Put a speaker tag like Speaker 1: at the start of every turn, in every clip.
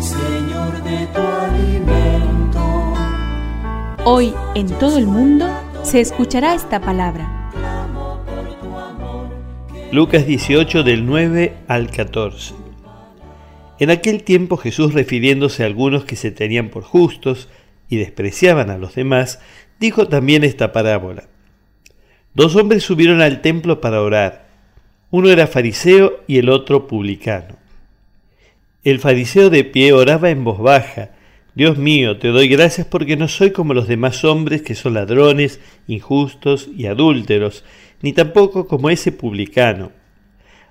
Speaker 1: Señor, de tu alimento.
Speaker 2: Hoy en todo el mundo se escuchará esta palabra.
Speaker 3: Lucas 18 del 9 al 14. En aquel tiempo Jesús, refiriéndose a algunos que se tenían por justos y despreciaban a los demás, dijo también esta parábola. Dos hombres subieron al templo para orar. Uno era fariseo y el otro publicano. El fariseo de pie oraba en voz baja. Dios mío, te doy gracias porque no soy como los demás hombres que son ladrones, injustos y adúlteros, ni tampoco como ese publicano.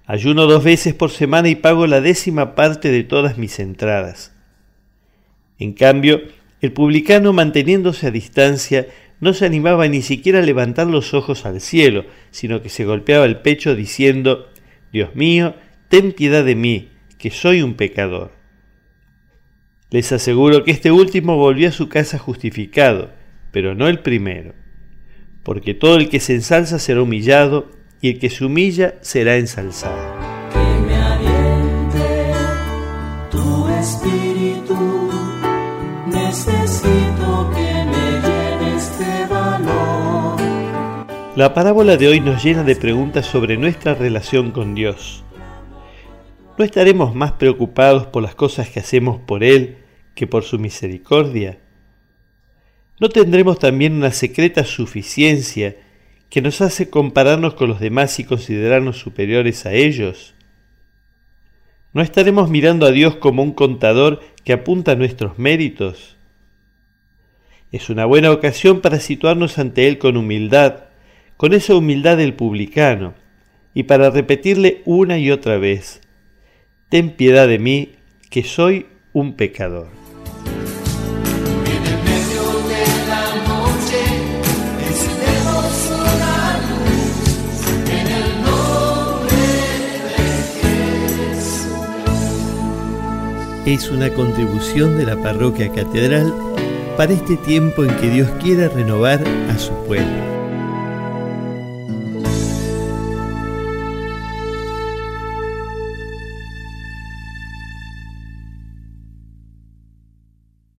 Speaker 3: Ayuno dos veces por semana y pago la décima parte de todas mis entradas. En cambio, el publicano, manteniéndose a distancia, no se animaba ni siquiera a levantar los ojos al cielo, sino que se golpeaba el pecho diciendo, Dios mío, ten piedad de mí, que soy un pecador. Les aseguro que este último volvió a su casa justificado, pero no el primero, porque todo el que se ensalza será humillado, y el que se humilla será ensalzado.
Speaker 1: Que me aliente tu espíritu. Necesito que me llenes de valor.
Speaker 3: La parábola de hoy nos llena de preguntas sobre nuestra relación con Dios. ¿No estaremos más preocupados por las cosas que hacemos por Él que por su misericordia? ¿No tendremos también una secreta suficiencia que nos hace compararnos con los demás y considerarnos superiores a ellos? ¿No estaremos mirando a Dios como un contador que apunta nuestros méritos? Es una buena ocasión para situarnos ante Él con humildad, con esa humildad del publicano, y para repetirle una y otra vez, Ten piedad de mí, que soy un pecador. Es una contribución de la parroquia catedral para este tiempo en que Dios quiere renovar a su pueblo.